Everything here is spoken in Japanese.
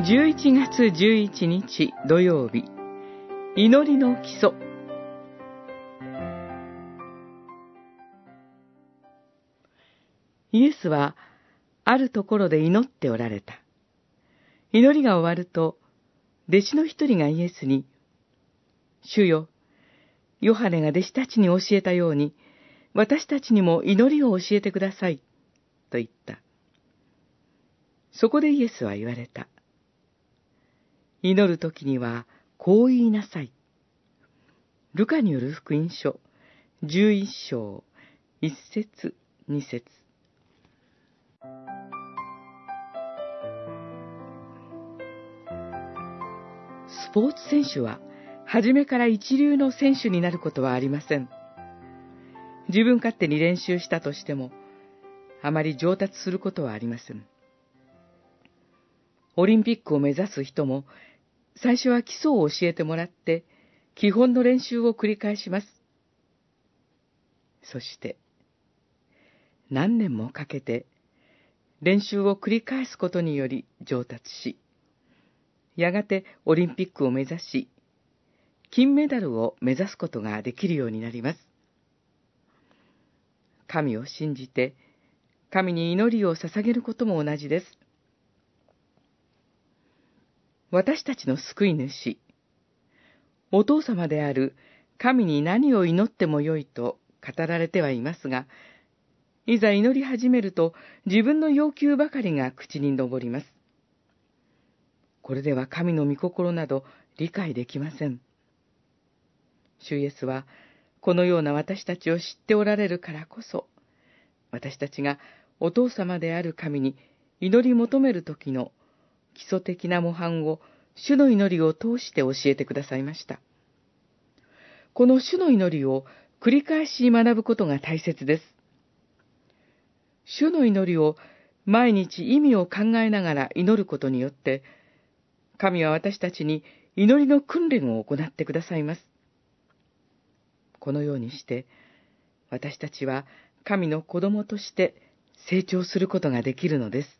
11月11日土曜日、祈りの基礎。イエスは、あるところで祈っておられた。祈りが終わると、弟子の一人がイエスに、主よ、ヨハネが弟子たちに教えたように、私たちにも祈りを教えてください、と言った。そこでイエスは言われた。祈るときには、こう言いなさい。ルカによる福音書、十一章、一節、二節。スポーツ選手は、初めから一流の選手になることはありません。自分勝手に練習したとしても、あまり上達することはありません。オリンピックを目指す人も、最初は基礎を教えてもらって、基本の練習を繰り返します。そして、何年もかけて、練習を繰り返すことにより上達し、やがてオリンピックを目指し、金メダルを目指すことができるようになります。神を信じて、神に祈りを捧げることも同じです。私たちの救い主、お父様である神に何を祈ってもよいと語られてはいますが、いざ祈り始めると自分の要求ばかりが口に上ります。これでは神の御心など理解できません。主イエスは、このような私たちを知っておられるからこそ、私たちがお父様である神に祈り求める時の基礎的な模範を主の祈りを通して教えてくださいました。この主の祈りを繰り返し学ぶことが大切です。主の祈りを毎日意味を考えながら祈ることによって、神は私たちに祈りの訓練を行ってくださいます。このようにして、私たちは神の子供として成長することができるのです。